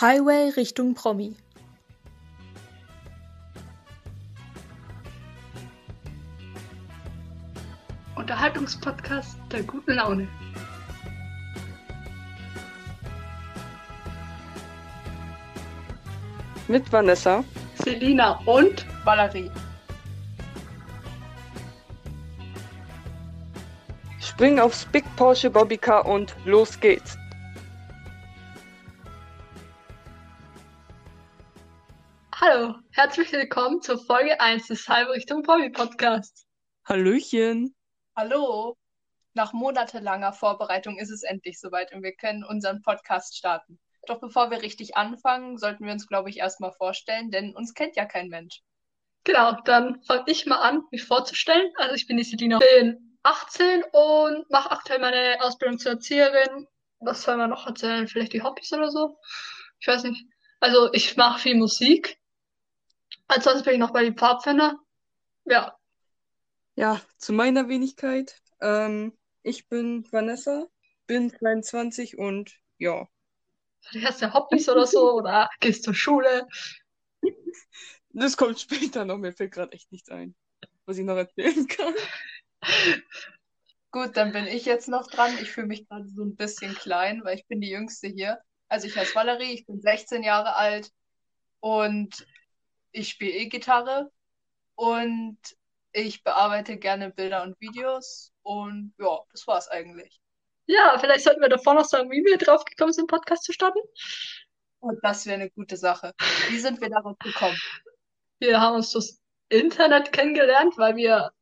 Highway Richtung Promi. Unterhaltungspodcast der guten Laune. Mit Vanessa, Selina und Valerie. springen aufs Big Porsche Bobbycar und los geht's. Hallo, herzlich willkommen zur Folge 1 des Halbe Richtung Promi Podcasts. Hallöchen. Hallo! Nach monatelanger Vorbereitung ist es endlich soweit und wir können unseren Podcast starten. Doch bevor wir richtig anfangen, sollten wir uns, glaube ich, erstmal vorstellen, denn uns kennt ja kein Mensch. Genau, dann fange ich mal an, mich vorzustellen. Also ich bin die Selina, bin 18 und mache aktuell meine Ausbildung zur Erzieherin. Was soll man noch erzählen? Vielleicht die Hobbys oder so? Ich weiß nicht. Also ich mache viel Musik. Ansonsten bin ich noch bei den Pfadfinder. Ja, Ja, zu meiner Wenigkeit. Ähm, ich bin Vanessa, bin 22 und ja. du hast ja Hobbys oder so oder gehst zur Schule. Das kommt später noch, mir fällt gerade echt nichts ein, was ich noch erzählen kann. Gut, dann bin ich jetzt noch dran. Ich fühle mich gerade so ein bisschen klein, weil ich bin die Jüngste hier. Also ich heiße Valerie, ich bin 16 Jahre alt und ich spiele E-Gitarre und ich bearbeite gerne Bilder und Videos und ja, das war's eigentlich. Ja, vielleicht sollten wir davor noch sagen, wie wir drauf gekommen sind, Podcast zu starten. Und das wäre eine gute Sache. Wie sind wir darauf gekommen? Wir haben uns das Internet kennengelernt, weil wir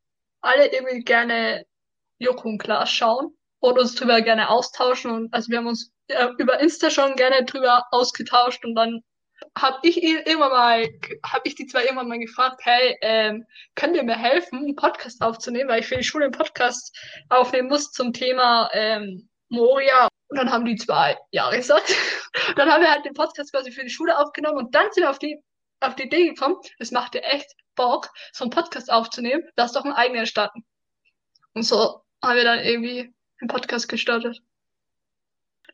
alle irgendwie gerne Joko und Klaas schauen und uns drüber gerne austauschen. Und also wir haben uns äh, über Insta schon gerne drüber ausgetauscht und dann habe ich ihn irgendwann mal, habe ich die zwei irgendwann mal gefragt, hey, ähm, könnt ihr mir helfen, einen Podcast aufzunehmen, weil ich für die Schule einen Podcast aufnehmen muss zum Thema ähm, Moria. Und dann haben die zwei Jahre gesagt. dann haben wir halt den Podcast quasi für die Schule aufgenommen und dann sind wir auf die auf die Idee gekommen, es macht dir echt Bock, so einen Podcast aufzunehmen, lass doch einen eigenen starten. Und so haben wir dann irgendwie einen Podcast gestartet.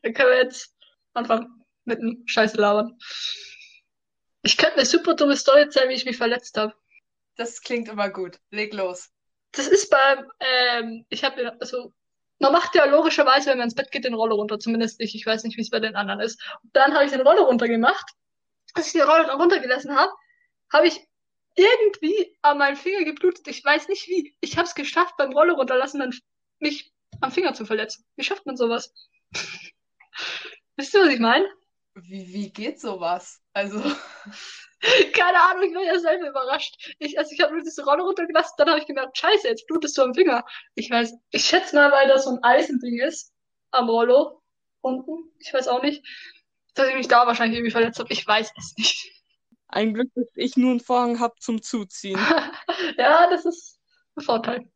Dann können wir jetzt anfangen mit dem Scheiße labern. Ich könnte eine super dumme Story erzählen, wie ich mich verletzt habe. Das klingt immer gut. Leg los. Das ist beim, ähm, ich habe, also, man macht ja logischerweise, wenn man ins Bett geht, den Roller runter. Zumindest ich. Ich weiß nicht, wie es bei den anderen ist. Und dann habe ich den Roller runtergemacht. Als ich den Roller runtergelassen habe, habe ich irgendwie an meinem Finger geblutet. Ich weiß nicht wie. Ich habe es geschafft, beim Roller runterlassen, dann mich am Finger zu verletzen. Wie schafft man sowas? Wisst ihr, was ich meine? Wie, wie geht sowas? Also, Keine Ahnung, ich war ja selber überrascht. Ich, also ich habe nur diese Rolle runtergelassen, dann habe ich gemerkt, scheiße, jetzt blutest du am Finger. Ich weiß, ich schätze mal, weil das so ein Eisending ist am Rollo unten. Ich weiß auch nicht, dass ich mich da wahrscheinlich irgendwie verletzt habe. Ich weiß es nicht. Ein Glück, dass ich nur einen Vorhang habe zum Zuziehen. Ja, das ist ein Vorteil.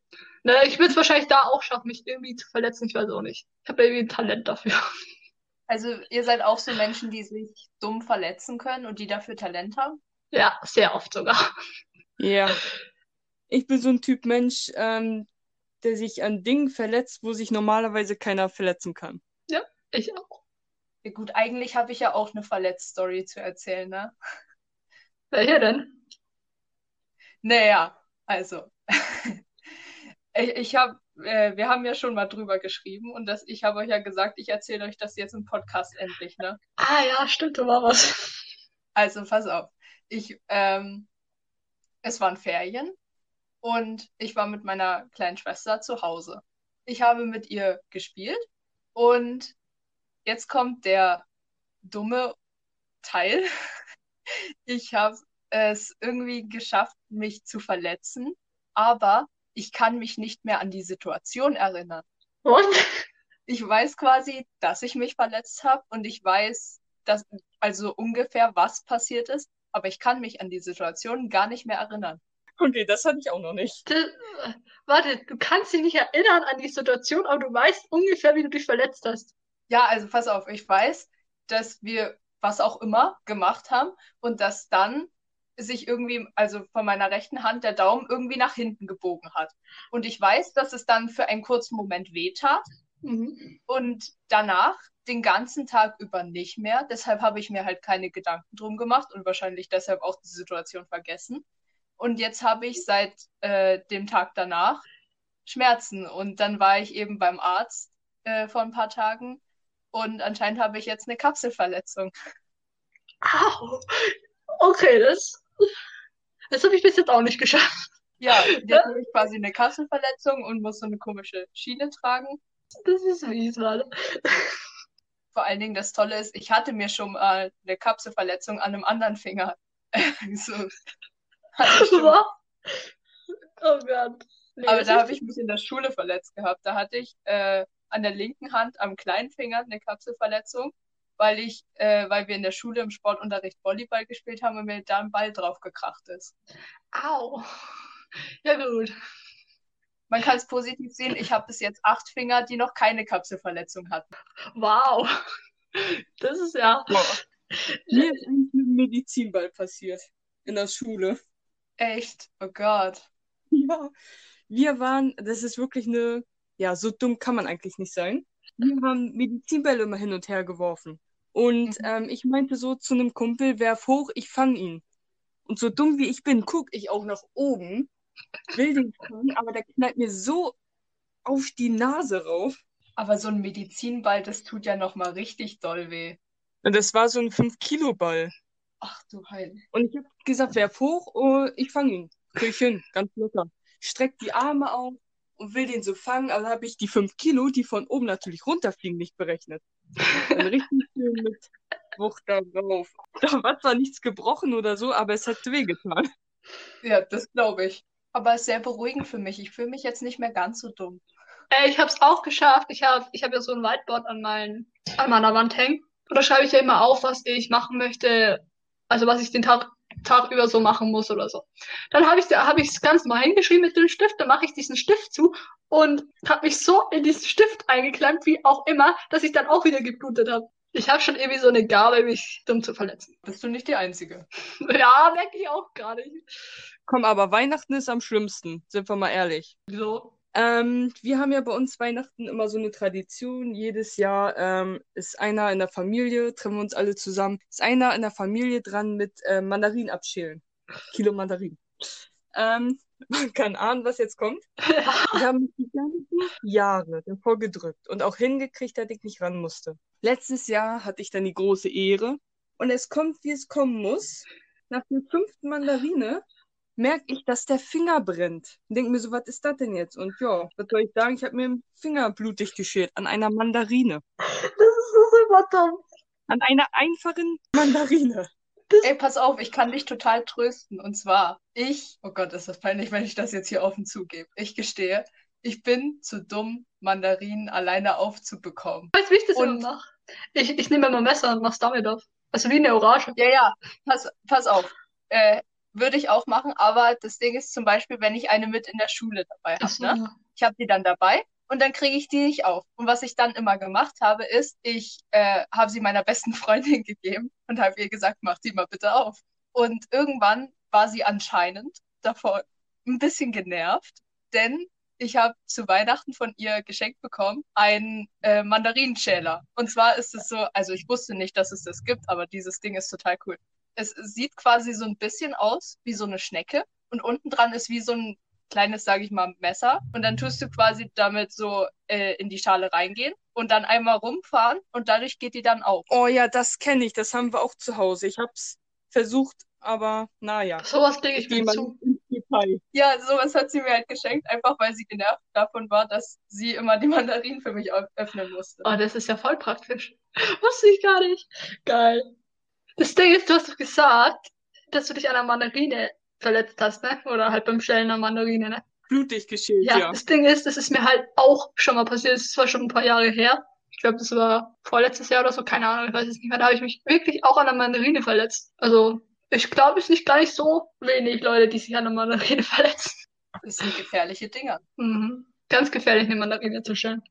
Ne, ich würde es wahrscheinlich da auch schaffen, mich irgendwie zu verletzen. Ich weiß auch nicht. Ich habe irgendwie ein Talent dafür. Also ihr seid auch so Menschen, die sich dumm verletzen können und die dafür Talent haben? Ja, sehr oft sogar. Ja. Ich bin so ein Typ Mensch, ähm, der sich an Dingen verletzt, wo sich normalerweise keiner verletzen kann. Ja, ich auch. Ja, gut, eigentlich habe ich ja auch eine Verletzt-Story zu erzählen, ne? Welche denn? Naja, also. Ich, ich habe, äh, wir haben ja schon mal drüber geschrieben und das, ich habe euch ja gesagt, ich erzähle euch das jetzt im Podcast endlich, ne? Ah ja, stimmt, da war was. Also pass auf. Ich, ähm, es waren Ferien und ich war mit meiner kleinen Schwester zu Hause. Ich habe mit ihr gespielt und jetzt kommt der dumme Teil. Ich habe es irgendwie geschafft, mich zu verletzen, aber ich kann mich nicht mehr an die Situation erinnern. Und? Ich weiß quasi, dass ich mich verletzt habe und ich weiß, dass, also ungefähr, was passiert ist, aber ich kann mich an die Situation gar nicht mehr erinnern. Okay, das hatte ich auch noch nicht. Das, warte, du kannst dich nicht erinnern an die Situation, aber du weißt ungefähr, wie du dich verletzt hast. Ja, also pass auf, ich weiß, dass wir was auch immer gemacht haben und dass dann sich irgendwie, also von meiner rechten Hand der Daumen irgendwie nach hinten gebogen hat. Und ich weiß, dass es dann für einen kurzen Moment wehtat Mhm. und danach den ganzen Tag über nicht mehr. Deshalb habe ich mir halt keine Gedanken drum gemacht und wahrscheinlich deshalb auch die Situation vergessen. Und jetzt habe ich seit äh, dem Tag danach Schmerzen. Und dann war ich eben beim Arzt äh, vor ein paar Tagen und anscheinend habe ich jetzt eine Kapselverletzung. Au. Okay, das, das habe ich bis jetzt auch nicht geschafft. Ja, jetzt habe ich quasi eine Kapselverletzung und muss so eine komische Schiene tragen. Das ist mies, Mann. Vor allen Dingen das Tolle ist, ich hatte mir schon mal eine Kapselverletzung an einem anderen Finger. so. Was? Oh Gott. Nee, Aber da habe ich mich in der Schule verletzt gehabt. Da hatte ich äh, an der linken Hand am kleinen Finger eine Kapselverletzung, weil ich, äh, weil wir in der Schule im Sportunterricht Volleyball gespielt haben und mir da ein Ball drauf gekracht ist. Au. Ja, gut. Man kann es positiv sehen, ich habe bis jetzt acht Finger, die noch keine Kapselverletzung hatten. Wow. Das ist ja. Boah. Mir ist eigentlich mit dem Medizinball passiert. In der Schule. Echt? Oh Gott. Ja. Wir waren, das ist wirklich eine, ja, so dumm kann man eigentlich nicht sein. Wir haben Medizinbälle immer hin und her geworfen. Und Mhm. ähm, ich meinte so zu einem Kumpel, werf hoch, ich fang ihn. Und so dumm wie ich bin, guck ich auch nach oben, will den fangen, aber der knallt mir so auf die Nase rauf. Aber so ein Medizinball, das tut ja nochmal richtig doll weh. Und das war so ein 5-Kilo-Ball. Ach du Heil. Und ich habe gesagt, werf hoch, oh, ich fange ihn. Krieg ich hin, ganz locker. Streck die Arme auf und will den so fangen, aber habe ich die 5 Kilo, die von oben natürlich runterfliegen, nicht berechnet. Dann richtig schön mit Wucht da drauf. Da war zwar nichts gebrochen oder so, aber es hat wehgetan. Ja, das glaube ich. Aber es ist sehr beruhigend für mich. Ich fühle mich jetzt nicht mehr ganz so dumm. Äh, ich habe es auch geschafft. Ich habe ich hab ja so ein Whiteboard an, mein, an meiner Wand hängen. Und da schreibe ich ja immer auf, was ich machen möchte. Also was ich den Tag, Tag über so machen muss oder so. Dann habe ich da habe ich es ganz mal hingeschrieben mit dem Stift. Dann mache ich diesen Stift zu und habe mich so in diesen Stift eingeklemmt, wie auch immer, dass ich dann auch wieder geblutet habe. Ich habe schon irgendwie so eine Gabe, mich dumm zu verletzen. Bist du nicht die Einzige? Ja, merke ich auch gerade. Komm, aber Weihnachten ist am schlimmsten, sind wir mal ehrlich. So. Ähm, wir haben ja bei uns Weihnachten immer so eine Tradition. Jedes Jahr ähm, ist einer in der Familie, treffen wir uns alle zusammen, ist einer in der Familie dran mit äh, Mandarinen abschälen. Kilo Mandarinen. Ähm, man kann ahnen, was jetzt kommt. Ich habe mich die ganzen Jahre davor gedrückt und auch hingekriegt, dass ich nicht ran musste. Letztes Jahr hatte ich dann die große Ehre und es kommt, wie es kommen muss. Nach der fünften Mandarine merke ich, dass der Finger brennt. Und denke mir so, was ist das denn jetzt? Und ja, was soll ich sagen? Ich habe mir den Finger blutig geschält an einer Mandarine. Das ist so super dumm. An einer einfachen Mandarine. Ey, pass auf, ich kann dich total trösten. Und zwar, ich, oh Gott, ist das peinlich, wenn ich das jetzt hier offen zugebe. Ich gestehe, ich bin zu dumm, Mandarinen alleine aufzubekommen. Weißt du, wie ich das Und- immer mache? Ich, ich nehme immer ein Messer und mach's damit auf. Also wie eine Orange. Ja, ja, pass, pass auf. Äh, würde ich auch machen, aber das Ding ist zum Beispiel, wenn ich eine mit in der Schule dabei habe, so. ne? Ich habe die dann dabei und dann kriege ich die nicht auf. Und was ich dann immer gemacht habe, ist, ich äh, habe sie meiner besten Freundin gegeben und habe ihr gesagt, mach die mal bitte auf. Und irgendwann war sie anscheinend davor ein bisschen genervt, denn ich habe zu Weihnachten von ihr geschenkt bekommen einen äh, Mandarinenschäler. Und zwar ist es so, also ich wusste nicht, dass es das gibt, aber dieses Ding ist total cool. Es sieht quasi so ein bisschen aus wie so eine Schnecke und unten dran ist wie so ein kleines, sage ich mal, Messer. Und dann tust du quasi damit so äh, in die Schale reingehen und dann einmal rumfahren und dadurch geht die dann auf. Oh ja, das kenne ich. Das haben wir auch zu Hause. Ich habe es versucht, aber naja. Sowas lege ich mir zu. Ja, sowas hat sie mir halt geschenkt, einfach weil sie genervt davon war, dass sie immer die Mandarinen für mich öffnen musste. Oh, das ist ja voll praktisch. Wusste ich gar nicht. Geil. Das Ding ist, du hast doch gesagt, dass du dich an der Mandarine verletzt hast, ne? Oder halt beim Schälen der Mandarine, ne? Blutig geschält, Ja, ja. das Ding ist, das ist mir halt auch schon mal passiert. Das ist zwar schon ein paar Jahre her. Ich glaube, das war vorletztes Jahr oder so, keine Ahnung, ich weiß es nicht mehr. Da habe ich mich wirklich auch an der Mandarine verletzt. Also, ich glaube, es ist nicht gar nicht so wenig Leute, die sich an der Mandarine verletzen. Das sind gefährliche Dinger. Mhm. Ganz gefährlich, eine Mandarine zu stellen.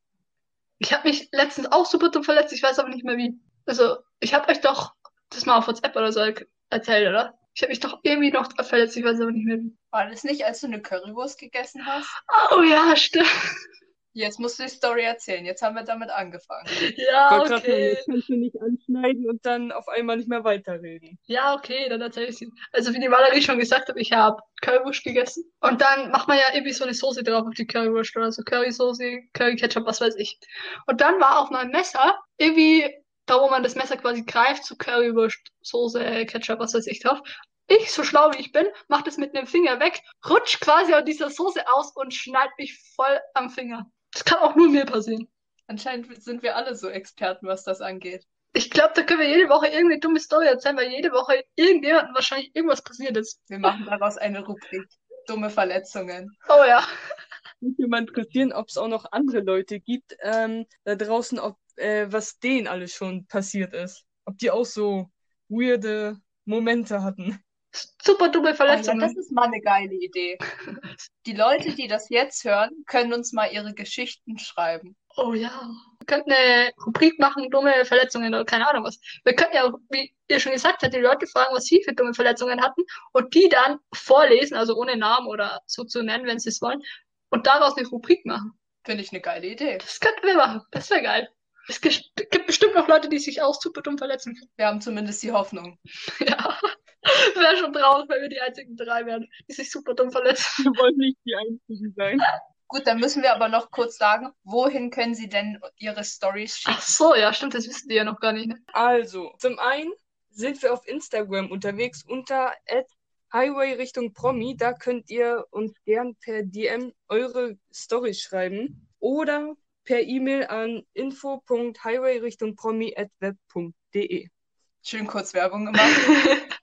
Ich habe mich letztens auch super dumm verletzt, ich weiß aber nicht mehr wie. Also, ich habe euch doch das mal auf WhatsApp oder so er- erzählt, oder? Ich habe mich doch irgendwie noch verletzt, ich weiß aber nicht mehr. War das nicht, als du eine Currywurst gegessen hast? Oh ja, stimmt. Jetzt musst du die Story erzählen. Jetzt haben wir damit angefangen. Ja, sagen, okay. jetzt kannst du nicht anschneiden und dann auf einmal nicht mehr weiterreden. Ja, okay, dann erzähle ich sie. Also wie die Valerie schon gesagt hat, ich habe Currywurst gegessen. Und dann macht man ja irgendwie so eine Soße drauf auf die Currywurst oder so Currysoße, Curry-Ketchup, was weiß ich. Und dann war auf meinem Messer irgendwie, da wo man das Messer quasi greift, so Currywurst, Soße, Ketchup, was weiß ich drauf. Ich, so schlau wie ich bin, mach das mit einem Finger weg, rutsch quasi aus dieser Soße aus und schneid mich voll am Finger. Das kann auch nur mir passieren. Anscheinend sind wir alle so Experten, was das angeht. Ich glaube, da können wir jede Woche irgendeine dumme Story erzählen, weil jede Woche irgendjemandem wahrscheinlich irgendwas passiert ist. Wir machen daraus eine Rubrik. Dumme Verletzungen. Oh ja. Mich würde mal interessieren, ob es auch noch andere Leute gibt ähm, da draußen, ob äh, was denen alles schon passiert ist. Ob die auch so weirde Momente hatten. Super dumme ja, Verletzungen. das ist mal eine geile Idee. Die Leute, die das jetzt hören, können uns mal ihre Geschichten schreiben. Oh ja. Wir könnten eine Rubrik machen, dumme Verletzungen oder keine Ahnung was. Wir könnten ja auch, wie ihr schon gesagt habt, die Leute fragen, was sie für dumme Verletzungen hatten und die dann vorlesen, also ohne Namen oder so zu nennen, wenn sie es wollen, und daraus eine Rubrik machen. Finde ich eine geile Idee. Das könnten wir machen. Das wäre geil. Es gibt bestimmt noch Leute, die sich auch super dumm verletzen. Wir haben zumindest die Hoffnung. Ja. Wäre schon traurig, wenn wir die einzigen drei wären, die sich super dumm verletzen. Wir wollen nicht die Einzigen sein. Gut, dann müssen wir aber noch kurz sagen, wohin können Sie denn Ihre Stories Ach schicken? so, ja, stimmt, das wissen die ja noch gar nicht. Ne? Also, zum einen sind wir auf Instagram unterwegs unter Highway Richtung Promi. Da könnt ihr uns gern per DM eure Stories schreiben oder per E-Mail an info.highwayrichtungpromi@web.de. Schön kurz Werbung gemacht.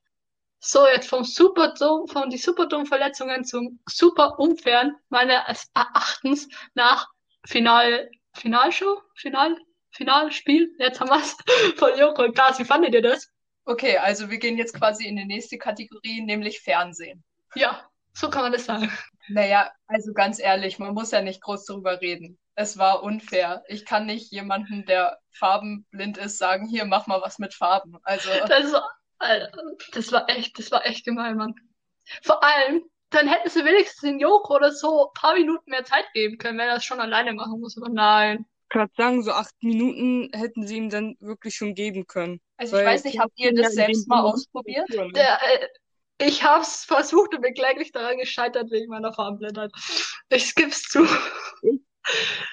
So, jetzt vom super dumm, von die super dummen Verletzungen zum super unfairen, meines Erachtens nach Final, Finalshow, Final, Finalspiel, jetzt haben wir's, von Joko und Klaas. Wie fandet ihr das? Okay, also wir gehen jetzt quasi in die nächste Kategorie, nämlich Fernsehen. Ja, so kann man das sagen. Naja, also ganz ehrlich, man muss ja nicht groß darüber reden. Es war unfair. Ich kann nicht jemanden, der farbenblind ist, sagen, hier, mach mal was mit Farben. Also, Das war, das war echt, das war echt gemein, Mann. Vor allem, dann hätten sie wenigstens den Joko oder so ein paar Minuten mehr Zeit geben können, wenn er das schon alleine machen muss. Aber nein. gerade sagen, so acht Minuten hätten sie ihm dann wirklich schon geben können. also ich weiß nicht, habt ihr das selbst mal ausprobiert? Der, äh, ich hab's versucht und bin kläglich daran gescheitert wegen meiner Farbenblindheit. Ich gib's zu.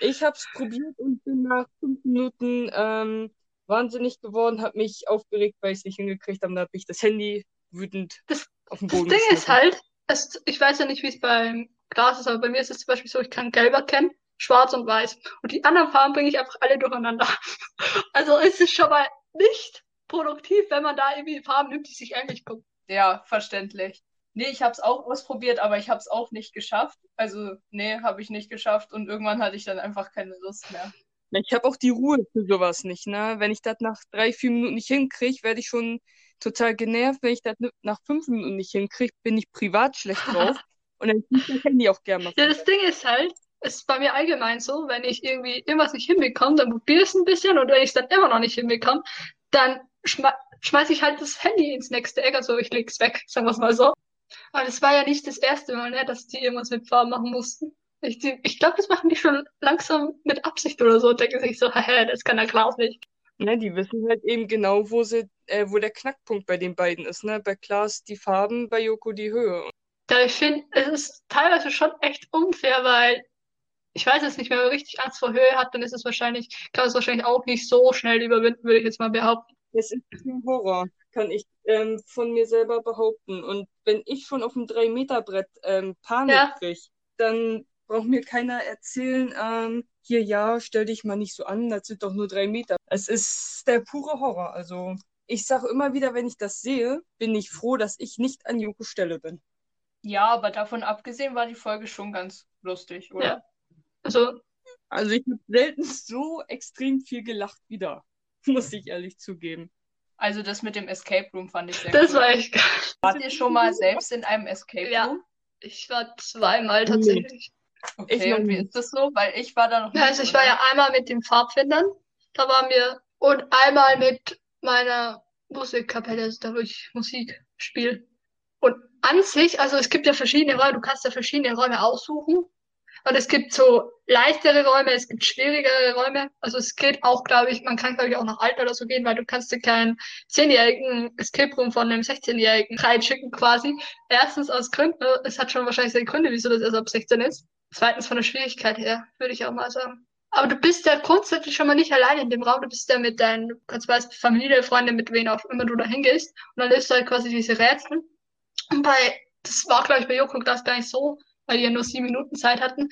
Ich habe es probiert und bin nach fünf Minuten ähm, wahnsinnig geworden, habe mich aufgeregt, weil ich es nicht hingekriegt habe. Da habe ich das Handy wütend Das- auf den Das Boden Ding ist halt, es, ich weiß ja nicht, wie es beim Glas ist, aber bei mir ist es zum Beispiel so, ich kann gelb erkennen, schwarz und weiß. Und die anderen Farben bringe ich einfach alle durcheinander. Also ist es schon mal nicht produktiv, wenn man da irgendwie Farben nimmt, die sich ähnlich gucken. Ja, verständlich. Nee, ich habe es auch ausprobiert, aber ich habe es auch nicht geschafft. Also, nee, habe ich nicht geschafft und irgendwann hatte ich dann einfach keine Lust mehr. Ich habe auch die Ruhe für sowas nicht, ne? Wenn ich das nach drei, vier Minuten nicht hinkriege, werde ich schon total genervt. Wenn ich das nach fünf Minuten nicht hinkriege, bin ich privat schlecht drauf. Und dann ziehe ich das Handy auch gerne mal Ja, das Ding ist halt, es ist bei mir allgemein so, wenn ich irgendwie irgendwas nicht hinbekomme, dann probiere ich es ein bisschen und wenn ich es dann immer noch nicht hinbekomme, dann schme schmeiß ich halt das Handy ins nächste Eck, also ich leg's weg, sagen wir es mal so. Aber das war ja nicht das erste Mal, ne, dass die irgendwas mit Farben machen mussten. Ich, die- ich glaube, das machen die schon langsam mit Absicht oder so denken sich so, hä, das kann der Klaus nicht. Ne, die wissen halt eben genau, wo sie, äh, wo der Knackpunkt bei den beiden ist, ne? Bei Klaas die Farben, bei Joko die Höhe. Ja, ich finde, es ist teilweise schon echt unfair, weil ich weiß jetzt nicht, wenn man richtig Angst vor Höhe hat, dann ist es wahrscheinlich, kann man es wahrscheinlich auch nicht so schnell überwinden, würde ich jetzt mal behaupten. Es ist ein Horror, kann ich ähm, von mir selber behaupten. Und wenn ich schon auf dem 3-Meter-Brett ähm, Panik Ja. krieg, dann braucht mir keiner erzählen, ähm, hier, ja, stell dich mal nicht so an, das sind doch nur drei Meter. Es ist der pure Horror. Also, ich sage immer wieder, wenn ich das sehe, bin ich froh, dass ich nicht an Joko Stelle bin. Ja, aber davon abgesehen war die Folge schon ganz lustig, oder? Ja. Also, Also, ich habe selten so extrem viel gelacht wie da, muss ich ehrlich zugeben. Also das mit dem Escape Room fand ich sehr das cool. war echt geil. Wart ihr schon mal selbst in einem Escape Ja. Room? Ich war zweimal tatsächlich. Okay, Ich und wie ist das so? Weil ich war da noch Ja, nicht, also ich oder? war ja einmal mit den Pfadfindern, da waren wir, und einmal mit meiner Musikkapelle, also da wo ich Musik spiele. Und an sich, also es gibt ja verschiedene Räume, du kannst ja verschiedene Räume aussuchen. Und es gibt so leichtere Räume, es gibt schwierigere Räume. Also es geht auch, glaube ich, man kann, glaube ich, auch nach Alter oder so gehen, weil du kannst dir keinen zehnjährigen Escape Room von einem 16-Jährigen reinschicken quasi. Erstens aus Gründen, es hat schon wahrscheinlich seine Gründe, wieso das erst ab 16 ist. Zweitens von der Schwierigkeit her, würde ich auch mal sagen. Aber du bist ja grundsätzlich schon mal nicht alleine in dem Raum. Du bist ja mit deinen, kannst weißt, Familie, Freunde, mit wem auch immer du da hingehst. Und dann löst du halt quasi diese Rätsel. Und bei, das war, glaube ich, bei Joko das gar nicht so, weil die ja nur sieben Minuten Zeit hatten.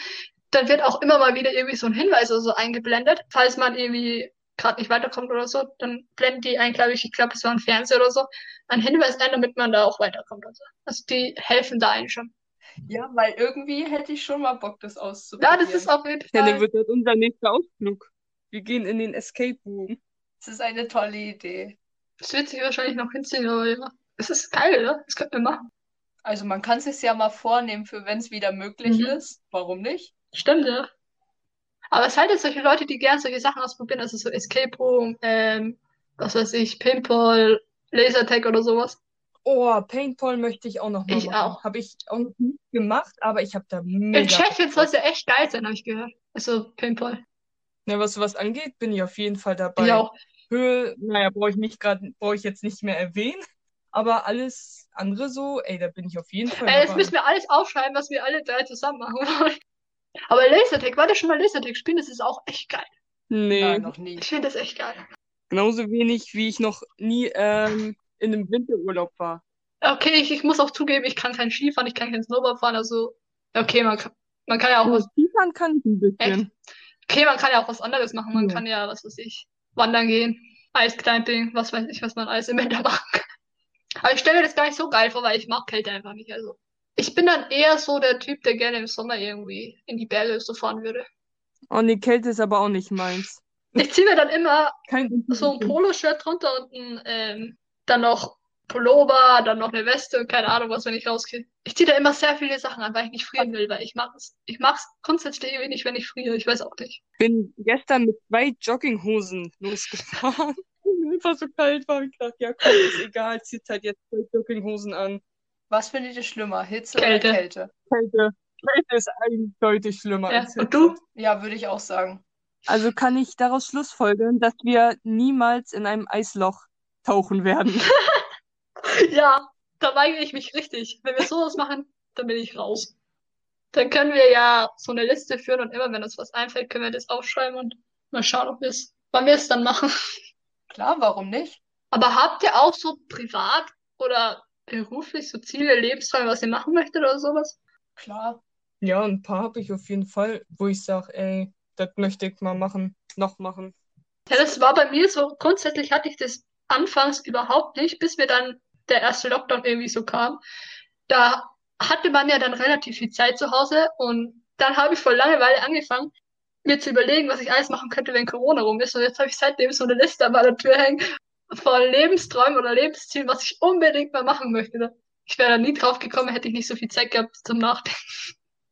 Dann wird auch immer mal wieder irgendwie so ein Hinweis oder so eingeblendet. Falls man irgendwie gerade nicht weiterkommt oder so, dann blenden die ein, glaube ich, ich glaube, es war ein Fernseher oder so, ein Hinweis ein, damit man da auch weiterkommt. Also, also die helfen da einen schon. Ja, weil irgendwie hätte ich schon mal Bock, das auszuprobieren. Ja, das ist auf jeden Ja, Fall. dann wird das unser nächster Ausflug. Wir gehen in den Escape Room. Das ist eine tolle Idee. Das wird sich wahrscheinlich noch hinziehen, aber ja. Es ist geil, oder? Das könnten wir machen. Also man kann es sich ja mal vornehmen, für wenn es wieder möglich Mhm. ist. Warum nicht? Stimmt, ja. Aber es halt jetzt solche Leute, die gern solche Sachen ausprobieren, also so Escape Room, ähm, was weiß ich, Pinball, Lasertag oder sowas. Oh, Paintball möchte ich auch noch mal Ich machen. auch. Habe ich auch noch nicht gemacht, aber ich habe da mega In Tschechien soll es ja echt geil sein, habe ich gehört. Also Pinball. Ja, was sowas angeht, bin ich auf jeden Fall Ich dabei. auch. Höhe, naja, brauche ich nicht gerade, brauche ich jetzt nicht mehr erwähnen. Aber alles andere so, ey, da bin ich auf jeden Fall Äh, jetzt dabei. müssen wir alles aufschreiben, was wir alle drei zusammen machen wollen. Aber Lasertag, war das schon mal Lasertag spielen? Das ist auch echt geil. Nee, Nein, noch nie. Ich finde das echt geil. genauso wenig, wie ich noch nie ähm, in einem Winterurlaub war. Okay, ich, ich muss auch zugeben, ich kann kein Skifahren, ich kann kein Snowboard fahren, also okay, man kann, man kann ja auch was, Skifahren kann ich ein bisschen. okay, man kann ja auch was anderes machen. Man Ja. kann ja, was weiß ich, wandern gehen, Eisclimbing, was weiß ich, was man alles im Winter kann. Aber ich stelle mir das gar nicht so geil vor, weil ich mag Kälte einfach nicht. Also ich bin dann eher so der Typ, der gerne im Sommer irgendwie in die Berge so fahren würde. Oh nee, Kälte ist aber auch nicht meins. Ich ziehe mir dann immer Kein so ein Poloshirt drunter und ein, ähm, dann noch Pullover, dann noch eine Weste und keine Ahnung was, wenn ich rausgehe. Ich ziehe da immer sehr viele Sachen an, weil ich nicht frieren will, weil ich es. Ich mag's grundsätzlich nicht, wenn ich friere. Ich weiß auch nicht. bin gestern mit zwei Jogginghosen losgefahren. Einfach so kalt war. Ich dachte, ja komm, ist egal, zieht halt jetzt zwei Jogginghosen an. Was findet ihr schlimmer, Hitze Kälte. oder Kälte? Kälte. Kälte ist deutlich schlimmer Ja. als Und du? Ja, würde ich auch sagen. Also kann ich daraus schlussfolgern, dass wir niemals in einem Eisloch tauchen werden. Ja, da weigere ich mich richtig. Wenn wir sowas machen, dann bin ich raus. Dann können wir ja so eine Liste führen und immer, wenn uns was einfällt, können wir das aufschreiben und mal schauen, ob wir es, wann wir es dann machen. Klar, warum nicht? Aber habt ihr auch so privat oder beruflich so Ziele, Lebensträume, was ihr machen möchtet oder sowas? Klar. Ja, ein paar habe ich auf jeden Fall, wo ich sage, ey, das möchte ich mal machen, noch machen. Ja, das war bei mir so, grundsätzlich hatte ich das anfangs überhaupt nicht, bis mir dann der erste Lockdown irgendwie so kam. Da hatte man ja dann relativ viel Zeit zu Hause und dann habe ich vor Langeweile angefangen, mir zu überlegen, was ich alles machen könnte, wenn Corona rum ist. Und jetzt habe ich seitdem so eine Liste an meiner Tür hängen von Lebensträumen oder Lebenszielen, was ich unbedingt mal machen möchte. Ich wäre da nie drauf gekommen, hätte ich nicht so viel Zeit gehabt zum Nachdenken.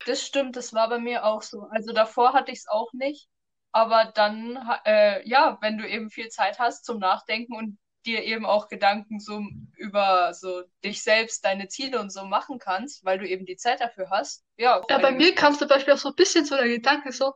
Das stimmt, das war bei mir auch so. Also davor hatte ich es auch nicht. Aber dann, äh, ja, wenn du eben viel Zeit hast zum Nachdenken und dir eben auch Gedanken so über so dich selbst, deine Ziele und so machen kannst, weil du eben die Zeit dafür hast. Ja, Ja, bei mir kam es zum Beispiel auch so ein bisschen so der Gedanke so,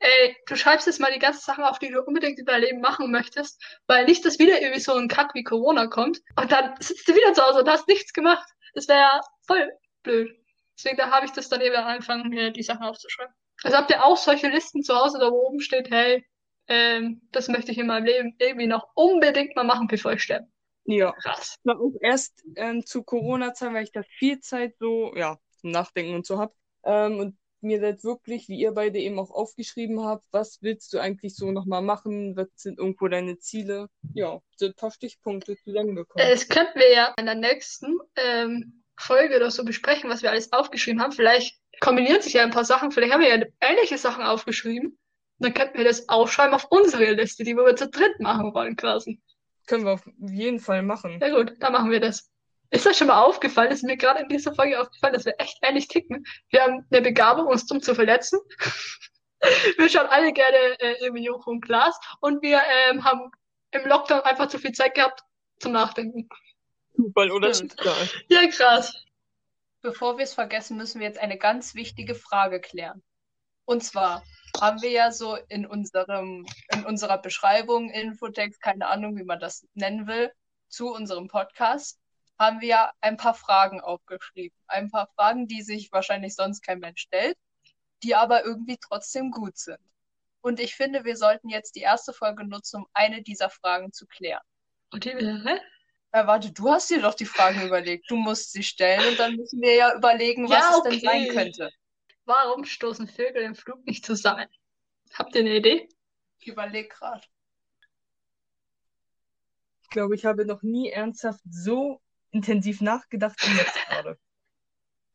ey, du schreibst jetzt mal die ganzen Sachen auf, die du unbedingt in deinem Leben machen möchtest, weil nicht, dass wieder irgendwie so ein Kack wie Corona kommt und dann sitzt du wieder zu Hause und hast nichts gemacht. Das wäre ja voll blöd. Deswegen, da habe ich das dann eben angefangen, mir die Sachen aufzuschreiben. Also habt ihr auch solche Listen zu Hause, da wo oben steht, hey, ähm, das möchte ich in meinem Leben irgendwie noch unbedingt mal machen, bevor ich sterbe. Ja. Krass. war auch erst ähm, zu Corona-Zeiten, weil ich da viel Zeit so, ja, zum Nachdenken und so hab. Ähm, und mir das wirklich, wie ihr beide eben auch aufgeschrieben habt, was willst du eigentlich so nochmal machen? Was sind irgendwo deine Ziele? Ja, so ein paar Stichpunkte zusammengekommen. Das könnten wir ja in der nächsten ähm, Folge oder so besprechen, was wir alles aufgeschrieben haben. Vielleicht kombinieren sich ja ein paar Sachen. Vielleicht haben wir ja ähnliche Sachen aufgeschrieben. Dann könnten wir das aufschreiben auf unsere Liste, die wir zu dritt machen wollen, quasi. Können wir auf jeden Fall machen. Ja gut, dann machen wir das. Ist das schon mal aufgefallen? Ist mir gerade in dieser Folge aufgefallen, dass wir echt ähnlich ticken. Wir haben eine Begabung, uns dumm zu verletzen. wir schauen alle gerne äh, irgendwie Joko und Glas. Und wir ähm, haben im Lockdown einfach zu viel Zeit gehabt zum Nachdenken. Zufall oder. Schicksal. Ja, krass. Bevor wir es vergessen, müssen wir jetzt eine ganz wichtige Frage klären. Und zwar haben wir ja so in unserem, in unserer Beschreibung, Infotext, keine Ahnung, wie man das nennen will, zu unserem Podcast, haben wir ja ein paar Fragen aufgeschrieben. Ein paar Fragen, die sich wahrscheinlich sonst kein Mensch stellt, die aber irgendwie trotzdem gut sind. Und ich finde, wir sollten jetzt die erste Folge nutzen, um eine dieser Fragen zu klären. Und die wäre? Ja, warte, du hast dir doch die Fragen überlegt. Du musst sie stellen und dann müssen wir ja überlegen, was Ja, es denn sein okay. könnte. Warum stoßen Vögel im Flug nicht zusammen? Habt ihr eine Idee? Ich überlege gerade. Ich glaube, ich habe noch nie ernsthaft so intensiv nachgedacht wie jetzt gerade.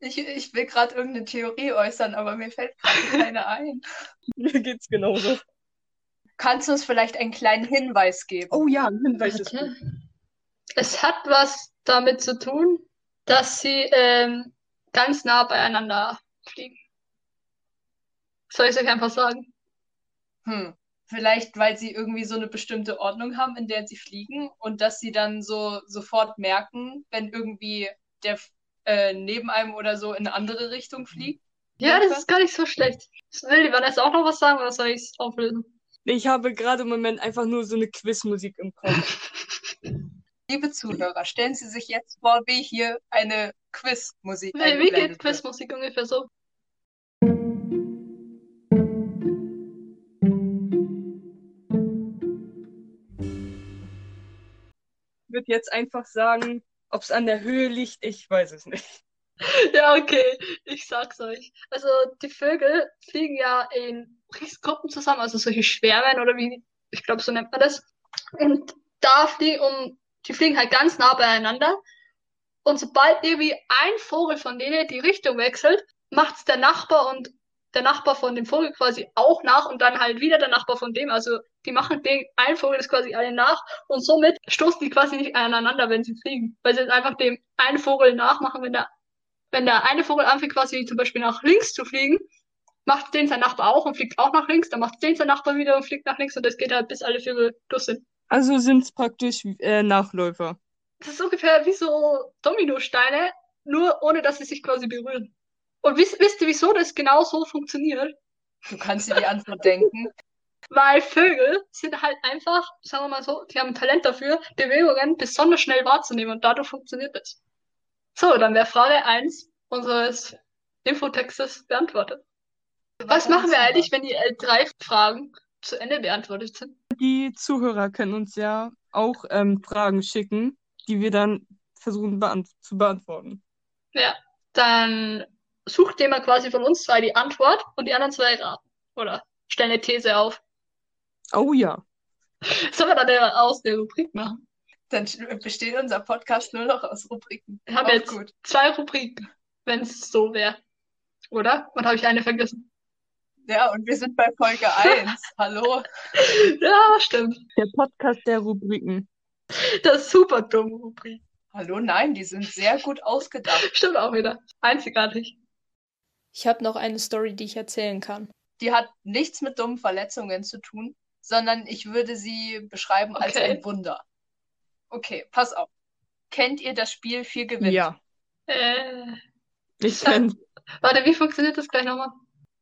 Ich, ich will gerade irgendeine Theorie äußern, aber mir fällt gerade keine ein. Mir geht's genauso. Kannst du uns vielleicht einen kleinen Hinweis geben? Oh ja, ein Hinweis ist gut. Warte. Es hat was damit zu tun, dass sie ähm, ganz nah beieinander fliegen. Soll ich es euch einfach sagen? Hm. Vielleicht, weil sie irgendwie so eine bestimmte Ordnung haben, in der sie fliegen und dass sie dann so sofort merken, wenn irgendwie der äh, neben einem oder so in eine andere Richtung fliegt. Ja, das ist gar nicht so schlecht. Will die Vanessa auch noch was sagen oder soll ich es auflösen? Ich habe gerade im Moment einfach nur so eine Quizmusik im Kopf. Liebe Zuhörer, stellen Sie sich jetzt vor, wie hier eine Quizmusik Wie, wie geht. Quizmusik ungefähr so? Würde jetzt einfach sagen, ob es an der Höhe liegt, ich weiß es nicht. Ja, okay, ich sag's euch. Also die Vögel fliegen ja in Riesengruppen zusammen, also solche Schwärmen oder wie, ich glaube, so nennt man das. Und da fliegen, um, die fliegen halt ganz nah beieinander. Und sobald irgendwie ein Vogel von denen die Richtung wechselt, macht's der Nachbar und der Nachbar von dem Vogel quasi auch nach und dann halt wieder der Nachbar von dem. Also die machen den ein Vogel das quasi alle nach und somit stoßen die quasi nicht aneinander, wenn sie fliegen, weil sie jetzt einfach dem einen Vogel nachmachen, wenn der wenn der eine Vogel anfängt, quasi zum Beispiel nach links zu fliegen, macht den sein Nachbar auch und fliegt auch nach links, dann macht den sein Nachbar wieder und fliegt nach links und das geht halt bis alle Vögel durch sind. Also sind es praktisch äh, Nachläufer. Das ist ungefähr wie so Dominosteine, nur ohne dass sie sich quasi berühren. Und wisst, wisst ihr, wieso das genau so funktioniert? Du kannst dir die Antwort denken. Weil Vögel sind halt einfach, sagen wir mal so, die haben ein Talent dafür, Bewegungen besonders schnell wahrzunehmen und dadurch funktioniert das. So, dann wäre Frage eins unseres Infotextes beantwortet. Was machen wir eigentlich, wenn die L3-Fragen zu Ende beantwortet sind? Die Zuhörer können uns ja auch ähm, Fragen schicken, die wir dann versuchen beant zu beantworten. Ja, dann sucht jemand quasi von uns zwei die Antwort und die anderen zwei raten. Oder stellen eine These auf. Oh ja. Sollen wir dann eine, aus der Rubrik machen? Dann besteht unser Podcast nur noch aus Rubriken. Wir haben Auch jetzt gut. zwei Rubriken, wenn es so wäre. Oder? Und habe ich eine vergessen? Ja, und wir sind bei Folge 1. Hallo. Ja, stimmt. Der Podcast der Rubriken. Das ist super dumme Rubrik. Hallo, nein, die sind sehr gut ausgedacht. Stimmt auch wieder. Einzigartig. Ich habe noch eine Story, die ich erzählen kann. Die hat nichts mit dummen Verletzungen zu tun, sondern ich würde sie beschreiben als Okay. ein Wunder. Okay, pass auf. Kennt ihr das Spiel Viel gewinnt? Ja, Äh, ich kenne. warte, wie funktioniert das gleich nochmal?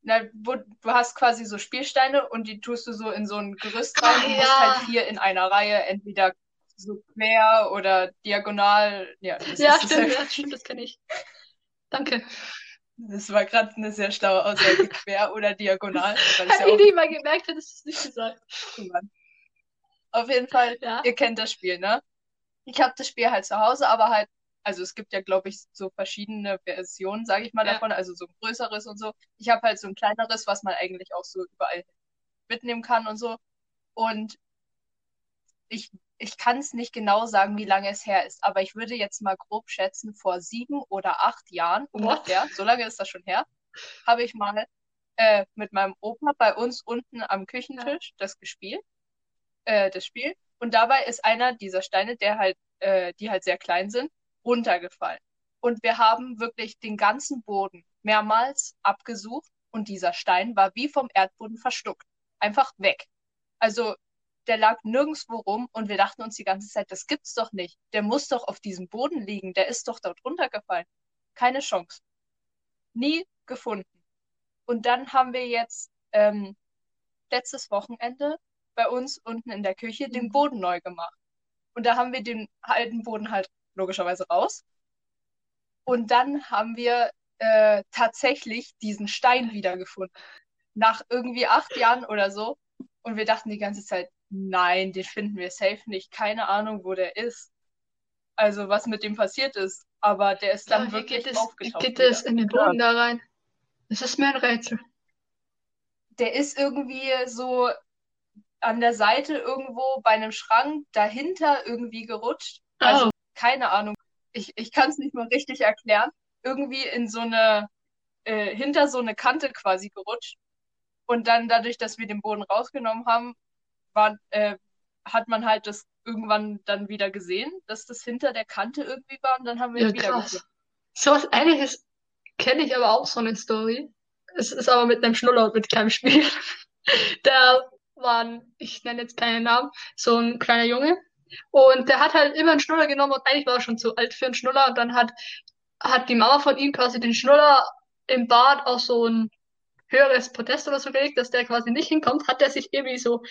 Na, wo, du hast quasi so Spielsteine und die tust du so in so ein Gerüst rein und Ah, musst ja. halt vier in einer Reihe, entweder so quer oder diagonal. Ja, das Ja, ist stimmt, das, ja, stimmt, das kenne ich. Danke. Das war gerade eine sehr schlaue Aussage, quer oder diagonal. Ja auch ich nie mal gemerkt, hättest du es nicht gesagt. Mann. Auf jeden Fall, Ja. ihr kennt das Spiel, ne? Ich habe das Spiel halt zu Hause, aber halt, also es gibt ja, glaube ich, so verschiedene Versionen, sage ich mal, Ja. davon, also so ein größeres und so. Ich habe halt so ein kleineres, was man eigentlich auch so überall mitnehmen kann und so. Und ich, ich kann es nicht genau sagen, wie lange es her ist, aber ich würde jetzt mal grob schätzen, vor sieben oder acht Jahren What? ungefähr, so lange ist das schon her, habe ich mal äh, mit meinem Opa bei uns unten am Küchentisch das gespielt, äh, das Spiel. Und dabei ist einer dieser Steine, der halt, äh, die halt sehr klein sind, runtergefallen. Und wir haben wirklich den ganzen Boden mehrmals abgesucht und dieser Stein war wie vom Erdboden verstuckt. Einfach weg. Also der lag nirgendwo rum und wir dachten uns die ganze Zeit, das gibt's doch nicht. Der muss doch auf diesem Boden liegen. Der ist doch dort runtergefallen. Keine Chance. Nie gefunden. Und dann haben wir jetzt ähm, letztes Wochenende bei uns unten in der Küche den Boden neu gemacht. Und da haben wir den alten Boden halt logischerweise raus. Und dann haben wir äh, tatsächlich diesen Stein wiedergefunden. Nach irgendwie acht Jahren oder so. Und wir dachten die ganze Zeit, nein, den finden wir safe nicht. Keine Ahnung, wo der ist. Also was mit dem passiert ist. Aber der ist dann Ja, wie wirklich geht es, wie aufgetaucht. geht es in den Boden da rein? Das ist mir ein Rätsel. Der ist irgendwie so an der Seite irgendwo bei einem Schrank dahinter irgendwie gerutscht. Also Oh. keine Ahnung. Ich, ich kann es nicht mal richtig erklären. Irgendwie in so eine, äh, hinter so eine Kante quasi gerutscht. Und dann dadurch, dass wir den Boden rausgenommen haben, war, äh, hat man halt das irgendwann dann wieder gesehen, dass das hinter der Kante irgendwie war und dann haben wir Ja, wieder krass. So was Ähnliches kenne ich aber auch so eine Story. Es ist aber mit einem Schnuller und mit keinem Spiel. Da war ein, ich nenne jetzt keinen Namen, so ein kleiner Junge. Und der hat halt immer einen Schnuller genommen und eigentlich war er schon zu alt für einen Schnuller. Und dann hat, hat die Mama von ihm quasi den Schnuller im Bad auf so ein höheres Podest oder so gelegt, dass der quasi nicht hinkommt, hat er sich irgendwie so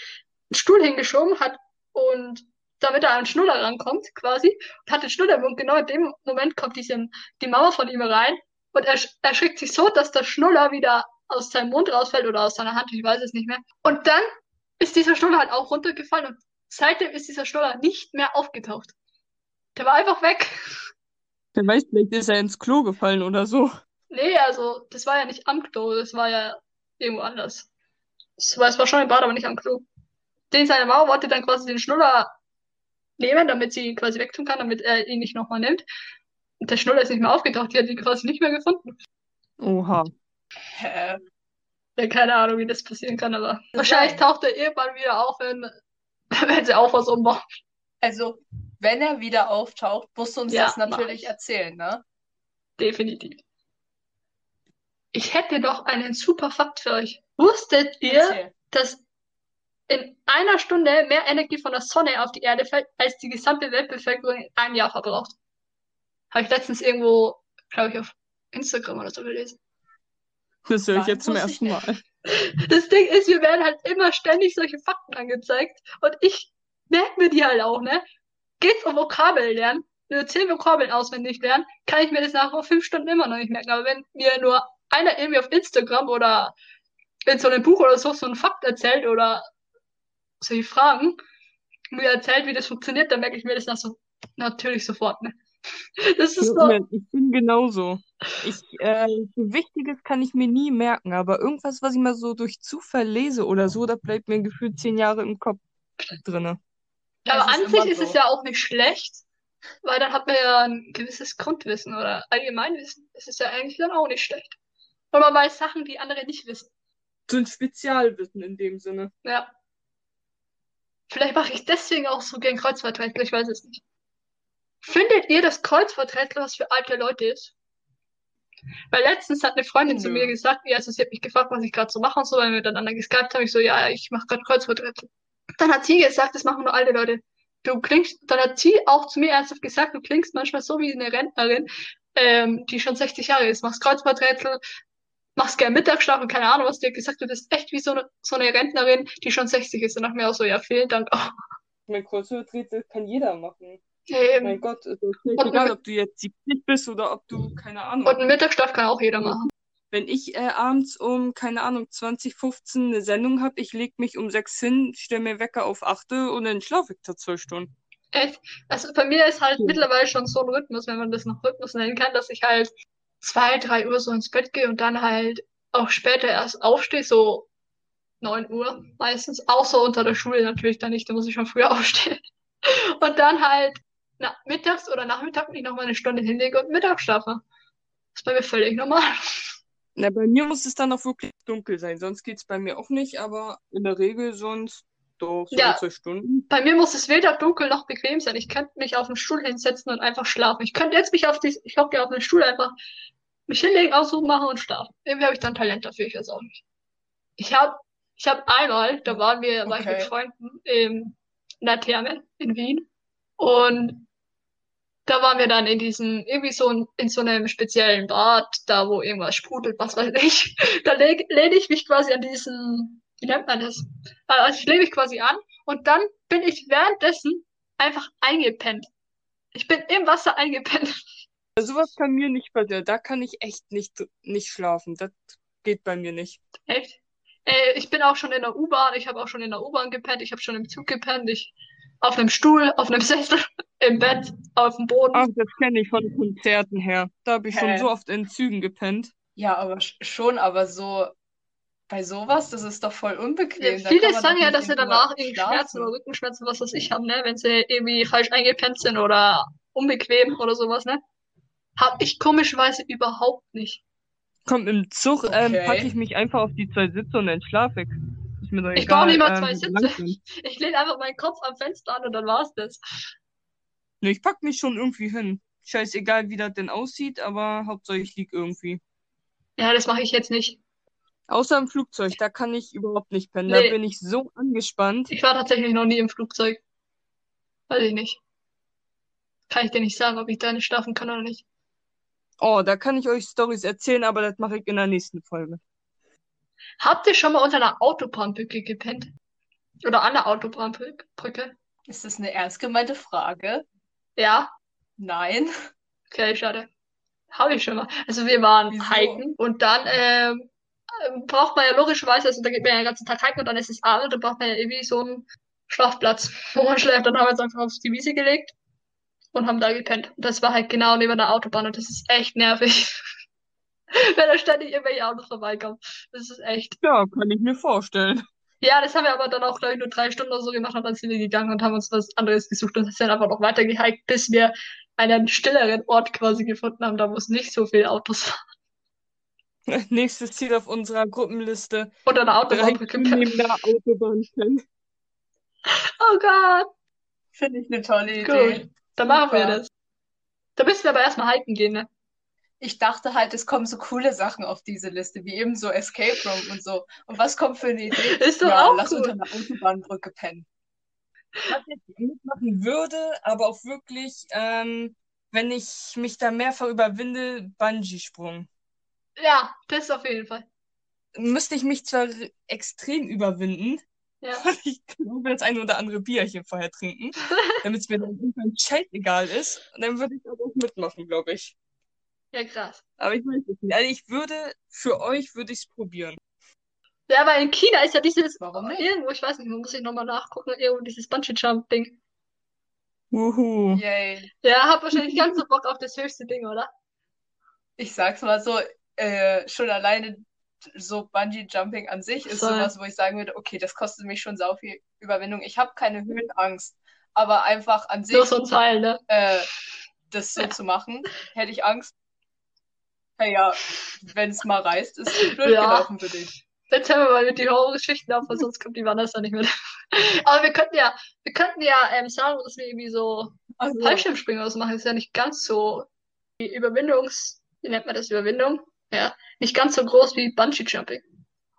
einen Stuhl hingeschoben hat und damit er an den Schnuller rankommt, quasi, und hat den Schnuller im Mund. Genau in dem Moment kommt diese, die Mama von ihm rein und er sch- erschrickt sich so, dass der Schnuller wieder aus seinem Mund rausfällt oder aus seiner Hand, ich weiß es nicht mehr. Und dann ist dieser Schnuller halt auch runtergefallen und seitdem ist dieser Schnuller nicht mehr aufgetaucht. Der war einfach weg. Wer weiß, vielleicht ist er ins Klo gefallen oder so. Nee, also, das war ja nicht am Klo, das war ja irgendwo anders. Es war, es war schon im Bad, aber nicht am Klo. Den seine Mama wollte dann quasi den Schnuller nehmen, damit sie ihn quasi wegtun kann, damit er ihn nicht nochmal nimmt. Und der Schnuller ist nicht mehr aufgetaucht, die hat ihn quasi nicht mehr gefunden. Oha. Hä? Ja, keine Ahnung, wie das passieren kann, aber wahrscheinlich Sein. taucht er irgendwann wieder auf, wenn, wenn sie auch was umbauen. Also, wenn er wieder auftaucht, musst du uns Ja, das mach natürlich ich. erzählen, ne? Definitiv. Ich hätte noch einen super Fakt für euch. Wusstet ihr, Erzähl. dass in einer Stunde mehr Energie von der Sonne auf die Erde fällt, als die gesamte Weltbevölkerung in einem Jahr verbraucht. Habe ich letztens irgendwo, glaube ich, auf Instagram oder so gelesen. Das höre ich jetzt zum ersten Mal. Das Ding ist, wir werden halt immer ständig solche Fakten angezeigt und ich merke mir die halt auch, ne? Geht's um Vokabeln lernen, nur zehn Vokabeln auswendig lernen, kann ich mir das nach fünf Stunden immer noch nicht merken. Aber wenn mir nur einer irgendwie auf Instagram oder in so einem Buch oder so so einen Fakt erzählt oder solche Fragen, mir erzählt, wie das funktioniert, dann merke ich mir das nach so natürlich sofort, ne? Das ist so, ich bin genauso. Ich, äh, so Wichtiges kann ich mir nie merken, aber irgendwas, was ich mal so durch Zufall lese oder so, da bleibt mir gefühlt zehn Jahre im Kopf drinne. Ja, aber an sich immer ist es so. ja auch nicht schlecht, weil dann hat man ja ein gewisses Grundwissen oder Allgemeinwissen. Das ist ja eigentlich dann auch nicht schlecht. Und man weiß Sachen, die andere nicht wissen. So ein Spezialwissen in dem Sinne. Ja. Vielleicht mache ich deswegen auch so gern Kreuzworträtsel, ich weiß es nicht. Findet ihr, dass Kreuzworträtsel was für alte Leute ist? Weil letztens hat eine Freundin zu Nö. mir gesagt, ja, also sie hat mich gefragt, was ich gerade so mache und so, weil wir miteinander geskypt haben. Ich so, ja, ich mache gerade Kreuzworträtsel. Dann hat sie gesagt, das machen nur alte Leute. Du klingst, dann hat sie auch zu mir ernsthaft gesagt, du klingst manchmal so wie eine Rentnerin, ähm, die schon 60 Jahre ist, machst Kreuzworträtsel, machst gern Mittagsschlaf und keine Ahnung, was dir gesagt wird, du bist echt wie so eine, so eine Rentnerin, die schon 60 ist. Und nach mir auch so, ja, vielen Dank auch. Mein Kreuzworträtsel kann jeder machen. Ähm, Mein Gott, es ist völlig Und- egal, ob du jetzt 70 bist oder ob du, keine Ahnung. und einen Mittagsschlaf kann auch jeder machen. Wenn ich äh, abends um, keine Ahnung, 2015 eine Sendung habe, ich leg mich um sechs hin, stell mir Wecker auf 8 und dann schlafe ich da zwei Stunden. Echt? Also bei mir ist halt Ja. mittlerweile schon so ein Rhythmus, wenn man das noch Rhythmus nennen kann, dass ich halt zwei, drei Uhr so ins Bett gehe und dann halt auch später erst aufstehe, so neun Uhr meistens. Außer unter der Schule natürlich dann nicht, da muss ich schon früher aufstehen. Und dann halt na, mittags oder Nachmittag mich noch mal eine Stunde hinlege und Mittag schlafe. Das ist bei mir völlig normal. Na, bei mir muss es dann auch wirklich dunkel sein, sonst geht's bei mir auch nicht, aber in der Regel sonst so Ja. zwei Stunden. Bei mir muss es weder dunkel noch bequem sein. Ich könnte mich auf den Stuhl hinsetzen und einfach schlafen. Ich könnte jetzt mich auf die, ich hocke auf den Stuhl einfach mich hinlegen, aussuchen, machen und schlafen. Irgendwie habe ich dann Talent dafür, ich weiß auch nicht. Ich habe, ich habe einmal, da waren wir, war ich mit Okay. Freunden in der Therme in Wien und Da waren wir dann in diesem, irgendwie so in, in so einem speziellen Bad, da wo irgendwas sprudelt, was weiß ich. Da leg, lehne ich mich quasi an diesen, wie nennt man das? Also ich lehne mich quasi an und dann bin ich währenddessen einfach eingepennt. Ich bin im Wasser eingepennt. Sowas kann mir nicht passieren. Da kann ich echt nicht, nicht schlafen. Das geht bei mir nicht. Echt? Äh, ich bin auch schon in der U-Bahn, ich habe auch schon in der U-Bahn gepennt, ich habe schon im Zug gepennt, ich auf einem Stuhl, auf einem Sessel, im Bett, auf dem Boden. Ach, das kenne ich von Konzerten her. Da habe ich schon Hä? so oft in Zügen gepennt. Ja, aber sch- schon, aber so bei sowas, das ist doch voll unbequem. Da Viele sagen ja, dass sie danach irgendwie. Schmerzen oder Rückenschmerzen, was weiß ich, haben, ne? Wenn sie irgendwie falsch eingepennt sind oder unbequem oder sowas, ne? Hab ich komischerweise überhaupt nicht. Kommt im Zug, ähm, Okay. packe ich mich einfach auf die zwei Sitze und dann schlafe ich. Ist mir doch Ich brauche nicht mal ähm, zwei Sitze. ich lehne einfach meinen Kopf am Fenster an und dann war's das. Nee, ich pack mich schon irgendwie hin. Scheißegal, wie das denn aussieht, aber Hauptsache ich lieg irgendwie. Ja, das mache ich jetzt nicht. Außer im Flugzeug, da kann ich überhaupt nicht pennen. Nee. Da bin ich so angespannt. Ich war tatsächlich noch nie im Flugzeug. Weiß ich nicht. Kann ich dir nicht sagen, ob ich da nicht schlafen kann oder nicht. Oh, da kann ich euch Stories erzählen, aber das mache ich in der nächsten Folge. Habt ihr schon mal unter einer Autobahnbrücke gepennt? Oder an der Autobahnbrücke? Ist das eine ernst gemeinte Frage? Ja? Nein. Okay, schade. Habe ich schon mal. Also wir waren Wieso? hiken und dann ähm, ähm, braucht man ja logischerweise, also da geht man ja den ganzen Tag hiken und dann ist es Abend und dann braucht man ja irgendwie so einen Schlafplatz, wo man schläft. Dann haben wir uns einfach auf die Wiese gelegt und haben da gepennt. Und das war halt genau neben der Autobahn und das ist echt nervig. Wenn da ständig irgendwelche Autos vorbeikommen. Das ist echt. Ja, kann ich mir vorstellen. Ja, das haben wir aber dann auch, glaube ich, nur drei Stunden oder so gemacht und dann sind wir gegangen und haben uns was anderes gesucht und sind einfach noch weiter gehiked, bis wir einen stilleren Ort quasi gefunden haben, da wo es nicht so viele Autos waren. Nächstes Ziel auf unserer Gruppenliste. Und an der Drei Autobahnbrücke Stunden neben der Autobahn pennen. Oh Gott, Finde ich eine tolle gut. Idee. Dann machen wir Super. das. Da müssen wir aber erstmal hiken gehen, ne? Ich dachte halt, es kommen so coole Sachen auf diese Liste, wie eben so Escape Room und so. Und was kommt für eine Idee? Ist doch Ja, auch lass cool. unter einer Autobahnbrücke pennen. Was ich mitmachen würde, aber auch wirklich, ähm, wenn ich mich da mehrfach überwinde, Bungee-Sprung. Ja, das auf jeden Fall. Müsste ich mich zwar extrem überwinden, Ja. weil ich glaube, das eine oder andere Bierchen vorher trinken, damit es mir dann irgendwann scheißegal ist. Und dann würde ich aber auch mitmachen, glaube ich. Ja, krass. Aber ich weiß es nicht. Also ich würde, für euch würde ich es probieren. Ja, aber in China ist ja dieses, Warum nicht? irgendwo, ich weiß nicht, muss ich nochmal nachgucken, irgendwo dieses Bungee-Jump-Ding. Wuhu. Yay. Ja, hab wahrscheinlich ganz so Bock auf das höchste Ding, oder? Ich sag's mal so, äh, schon alleine so Bungee Jumping an sich ist Voll. sowas, wo ich sagen würde, okay, das kostet mich schon sau viel Überwindung. Ich habe keine Höhenangst, aber einfach an Nur sich so Teil, ne? äh, das so zu machen, hätte ich Angst. Naja, wenn es mal reißt, ist es blöd Ja. gelaufen für dich. Jetzt hören wir mal mit die Horrorgeschichten auf, weil sonst kommt die Vanessa nicht mit. Aber wir könnten ja, wir könnten ja ähm, sagen, dass wir irgendwie so Also, Fallschirmspringen oder so machen. Das ist ja nicht ganz so die Überwindungs, wie nennt man das, Überwindung? Ja, nicht ganz so groß wie Bungee Jumping.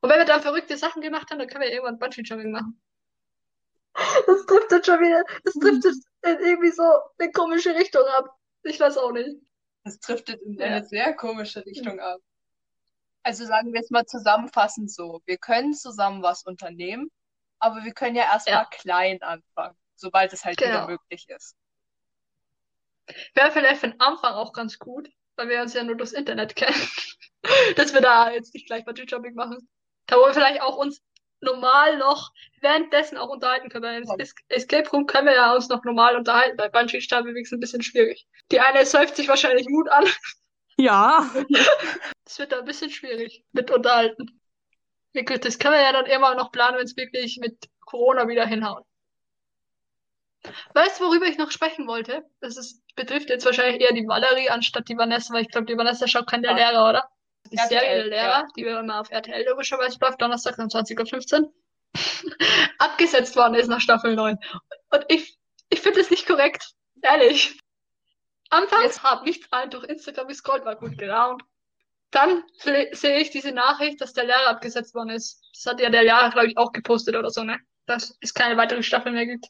Und wenn wir dann verrückte Sachen gemacht haben, dann können wir irgendwann Bungee Jumping machen. Das driftet schon wieder, das driftet in irgendwie so eine komische Richtung ab. Ich weiß auch nicht. das driftet in Ja. eine sehr komische Richtung ab. Also sagen wir es mal zusammenfassend so. Wir können zusammen was unternehmen, aber wir können ja erstmal Ja. klein anfangen, sobald es halt wieder Genau. möglich ist. Wäre vielleicht für den Anfang auch ganz gut, weil wir uns ja nur durchs Internet kennen, dass wir da jetzt nicht gleich Bungee Jumping machen. Da wo wir vielleicht auch uns normal noch währenddessen auch unterhalten können. Weil im Es- Escape Room können wir ja uns noch normal unterhalten. Bei Bungee Jumping ist es ein bisschen schwierig. Die eine säuft sich wahrscheinlich Mut an. Ja. Es wird da ein bisschen schwierig mit unterhalten. Das können wir ja dann immer noch planen, wenn es wirklich mit Corona wieder hinhaut. Weißt du, worüber ich noch sprechen wollte? Das ist, betrifft jetzt wahrscheinlich eher die Valerie anstatt die Vanessa, weil ich glaube, die Vanessa schaut der Ja. Lehrer, oder? Die RTL, Serie der Lehrer, ja. die wir immer auf RTL logischerweise läuft, Donnerstag um 20.15 Uhr, abgesetzt worden ist nach Staffel 9. Und ich, ich finde es nicht korrekt. Ehrlich. Anfangs habe ich rein durch Instagram gescrollt, war gut gelaunt. Dann sehe ich diese Nachricht, dass der Lehrer abgesetzt worden ist. Das hat ja der Lehrer, glaube ich, auch gepostet oder so, ne? Dass es keine weitere Staffel mehr gibt.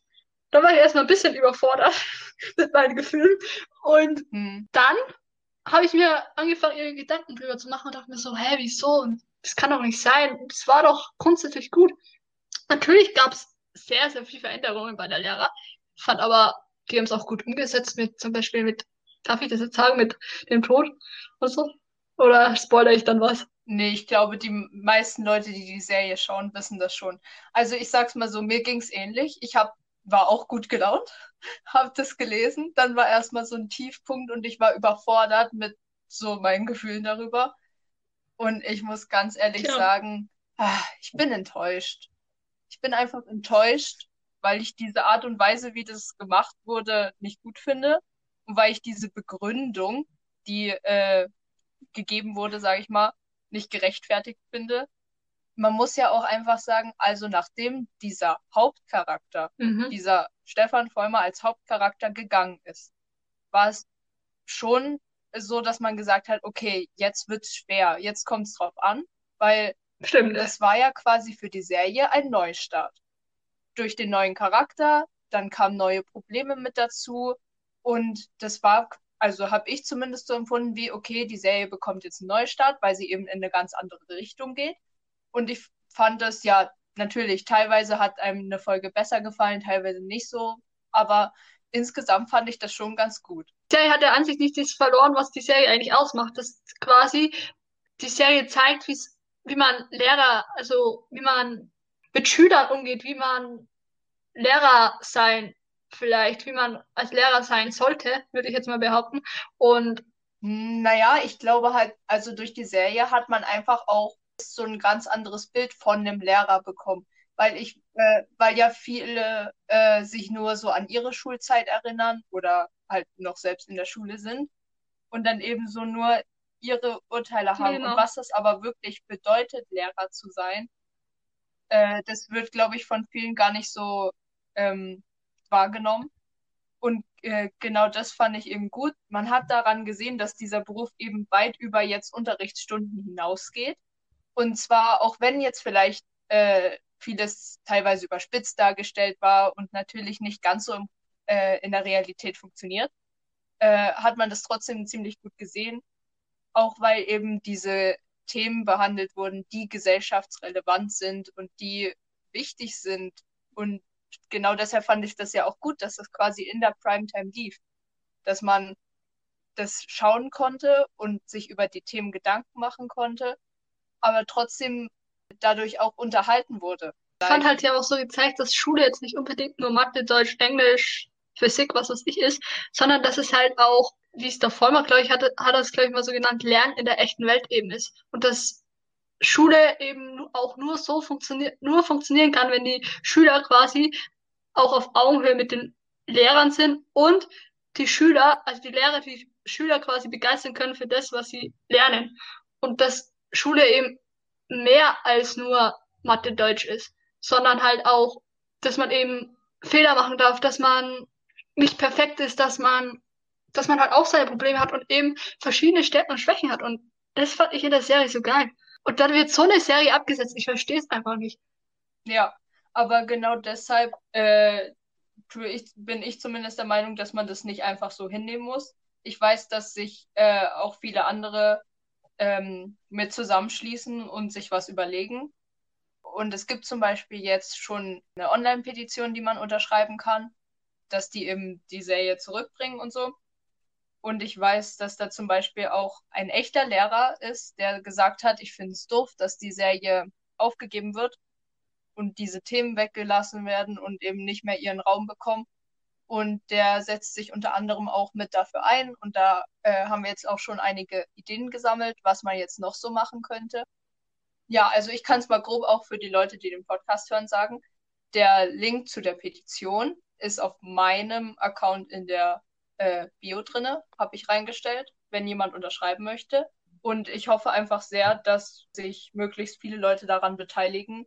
Da war ich erstmal ein bisschen überfordert mit meinen Gefühlen. Und Hm. dann habe ich mir angefangen, ihre Gedanken drüber zu machen und dachte mir so, hä, wieso? Und das kann doch nicht sein. Das war doch grundsätzlich gut. Natürlich gab es sehr, sehr viele Veränderungen bei der Lehrer. Ich fand aber, die haben es auch gut umgesetzt mit, zum Beispiel mit, darf ich das jetzt sagen, mit dem Tod und so? Oder spoilere ich dann was? Nee, ich glaube, die meisten Leute, die die Serie schauen, wissen das schon. Also ich sag's mal so, mir ging's ähnlich. Ich hab, war auch gut gelaunt, habe das gelesen. Dann war erstmal so ein Tiefpunkt und ich war überfordert mit so meinen Gefühlen darüber. Und ich muss ganz ehrlich Tja. sagen, ah, ich bin enttäuscht. Ich bin einfach enttäuscht, weil ich diese Art und Weise, wie das gemacht wurde, nicht gut finde. Und weil ich diese Begründung, die äh, gegeben wurde, sage ich mal, nicht gerechtfertigt finde. Man muss ja auch einfach sagen, also nachdem dieser Hauptcharakter, Mhm. dieser Stefan Vollmer als Hauptcharakter gegangen ist, war es schon so, dass man gesagt hat, okay, jetzt wird's schwer, jetzt kommt's drauf an, weil Stimmt. es war ja quasi für die Serie ein Neustart. Durch den neuen Charakter, dann kamen neue Probleme mit dazu und das war, also habe ich zumindest so empfunden wie, okay, die Serie bekommt jetzt einen Neustart, weil sie eben in eine ganz andere Richtung geht. Und ich fand das ja natürlich, teilweise hat einem eine Folge besser gefallen, teilweise nicht so, aber insgesamt fand ich das schon ganz gut. Die Serie hat ja an sich nicht das verloren, was die Serie eigentlich ausmacht. Das quasi, die Serie zeigt, wie man Lehrer, also wie man mit Schülern umgeht, wie man Lehrer sein, vielleicht, wie man als Lehrer sein sollte, würde ich jetzt mal behaupten. Und Hm, Naja, ich glaube halt, also durch die Serie hat man einfach auch so ein ganz anderes Bild von dem Lehrer bekommen. Weil ich, äh, weil ja viele äh, sich nur so an ihre Schulzeit erinnern oder halt noch selbst in der Schule sind und dann eben so nur ihre Urteile haben. Genau. Und was das aber wirklich bedeutet, Lehrer zu sein, äh, das wird, glaube ich, von vielen gar nicht so ähm, wahrgenommen. Und äh, genau das fand ich eben gut. Man hat daran gesehen, dass dieser Beruf eben weit über jetzt Unterrichtsstunden hinausgeht. Und zwar, auch wenn jetzt vielleicht äh, vieles teilweise überspitzt dargestellt war und natürlich nicht ganz so äh, in der Realität funktioniert, äh, hat man das trotzdem ziemlich gut gesehen. Auch weil eben diese Themen behandelt wurden, die gesellschaftsrelevant sind und die wichtig sind. Und genau deshalb fand ich das ja auch gut, dass das quasi in der Primetime lief. Dass man das schauen konnte und sich über die Themen Gedanken machen konnte, aber trotzdem dadurch auch unterhalten wurde. ich fand halt ja auch so gezeigt, dass Schule jetzt nicht unbedingt nur Mathe, Deutsch, Englisch, Physik, was weiß ich ist, sondern dass es halt auch, wie es der Vollmer, glaube ich, hatte, hat er es, glaube ich, mal so genannt, Lernen in der echten Welt eben ist. Und dass Schule eben auch nur so funktioniert, nur funktionieren kann, wenn die Schüler quasi auch auf Augenhöhe mit den Lehrern sind und die Schüler, also die Lehrer, die Schüler quasi begeistern können für das, was sie lernen. Und dass Schule eben mehr als nur Mathe, Deutsch ist, sondern halt auch, dass man eben Fehler machen darf, dass man nicht perfekt ist, dass man, dass man halt auch seine Probleme hat und eben verschiedene Stärken und Schwächen hat. Und das fand ich in der Serie so geil. Und dann wird so eine Serie abgesetzt. Ich verstehe es einfach nicht. Ja, aber genau deshalb äh, ich, bin ich zumindest der Meinung, dass man das nicht einfach so hinnehmen muss. Ich weiß, dass sich äh, auch viele andere ähm, mit zusammenschließen und sich was überlegen. Und es gibt zum Beispiel jetzt schon eine Online-Petition, die man unterschreiben kann, dass die eben die Serie zurückbringen und so. Und ich weiß, dass da zum Beispiel auch ein echter Lehrer ist, der gesagt hat, ich finde es doof, dass die Serie aufgegeben wird und diese Themen weggelassen werden und eben nicht mehr ihren Raum bekommen. Und der setzt sich unter anderem auch mit dafür ein. Und da äh, haben wir jetzt auch schon einige Ideen gesammelt, was man jetzt noch so machen könnte. Ja, also ich kann es mal grob auch für die Leute, die den Podcast hören, sagen. Der Link zu der Petition ist auf meinem Account in der äh, Bio drinne, habe ich reingestellt, wenn jemand unterschreiben möchte. Und ich hoffe einfach sehr, dass sich möglichst viele Leute daran beteiligen.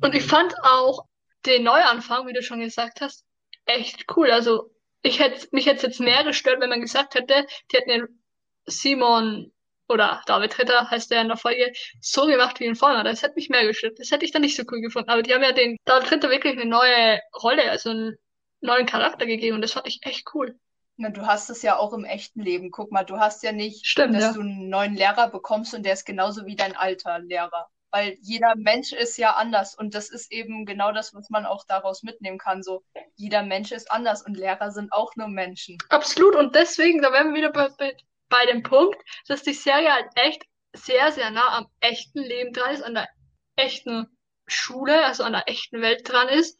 Und ich fand auch den Neuanfang, wie du schon gesagt hast, echt cool. Also ich hätte mich hätte jetzt mehr gestört, wenn man gesagt hätte, die hätten den Simon oder David Ritter heißt der in der Folge so gemacht wie in Vollmer. Das hätte mich mehr gestört. Das hätte ich dann nicht so cool gefunden. Aber die haben ja den David Ritter wirklich eine neue Rolle, also ein neuen Charakter gegeben und das fand ich echt cool. Na, du hast es ja auch im echten Leben. Guck mal, du hast ja nicht, Stimmt, dass ja. du einen neuen Lehrer bekommst und der ist genauso wie dein alter Lehrer. Weil jeder Mensch ist ja anders und das ist eben genau das, was man auch daraus mitnehmen kann. So, jeder Mensch ist anders und Lehrer sind auch nur Menschen. Absolut. Und deswegen, da wären wir wieder bei, bei, bei dem Punkt, dass die Serie halt echt sehr, sehr nah am echten Leben dran ist, an der echten Schule, also an der echten Welt dran ist.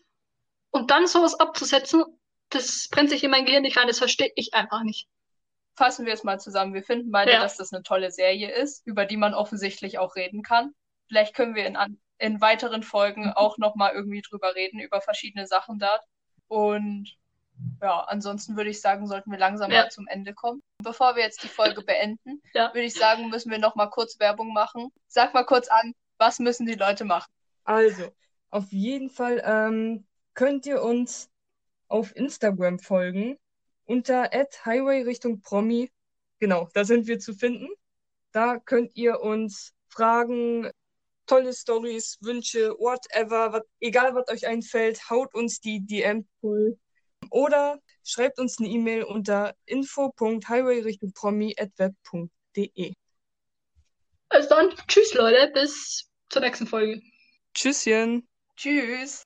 Und dann sowas abzusetzen, das brennt sich in mein Gehirn nicht rein, das verstehe ich einfach nicht. Fassen wir es mal zusammen. Wir finden beide, Ja. dass das eine tolle Serie ist, über die man offensichtlich auch reden kann. Vielleicht können wir in, an, in weiteren Folgen Mhm. auch nochmal irgendwie drüber reden, über verschiedene Sachen da. Und ja, ansonsten würde ich sagen, sollten wir langsam Ja. mal zum Ende kommen. Bevor wir jetzt die Folge beenden, Ja. würde ich sagen, müssen wir nochmal kurz Werbung machen. Sag mal kurz an, was müssen die Leute machen? Also, auf jeden Fall ähm, könnt ihr uns auf Instagram folgen unter @highway Richtung Promi. Genau, da sind wir zu finden. Da könnt ihr uns Fragen, tolle Stories, Wünsche, whatever, wat, egal was euch einfällt, haut uns die DM voll oder schreibt uns eine E-Mail unter info.highway Richtung Promi@web.de. Also dann, tschüss Leute, bis zur nächsten Folge. Tschüsschen. Tschüss!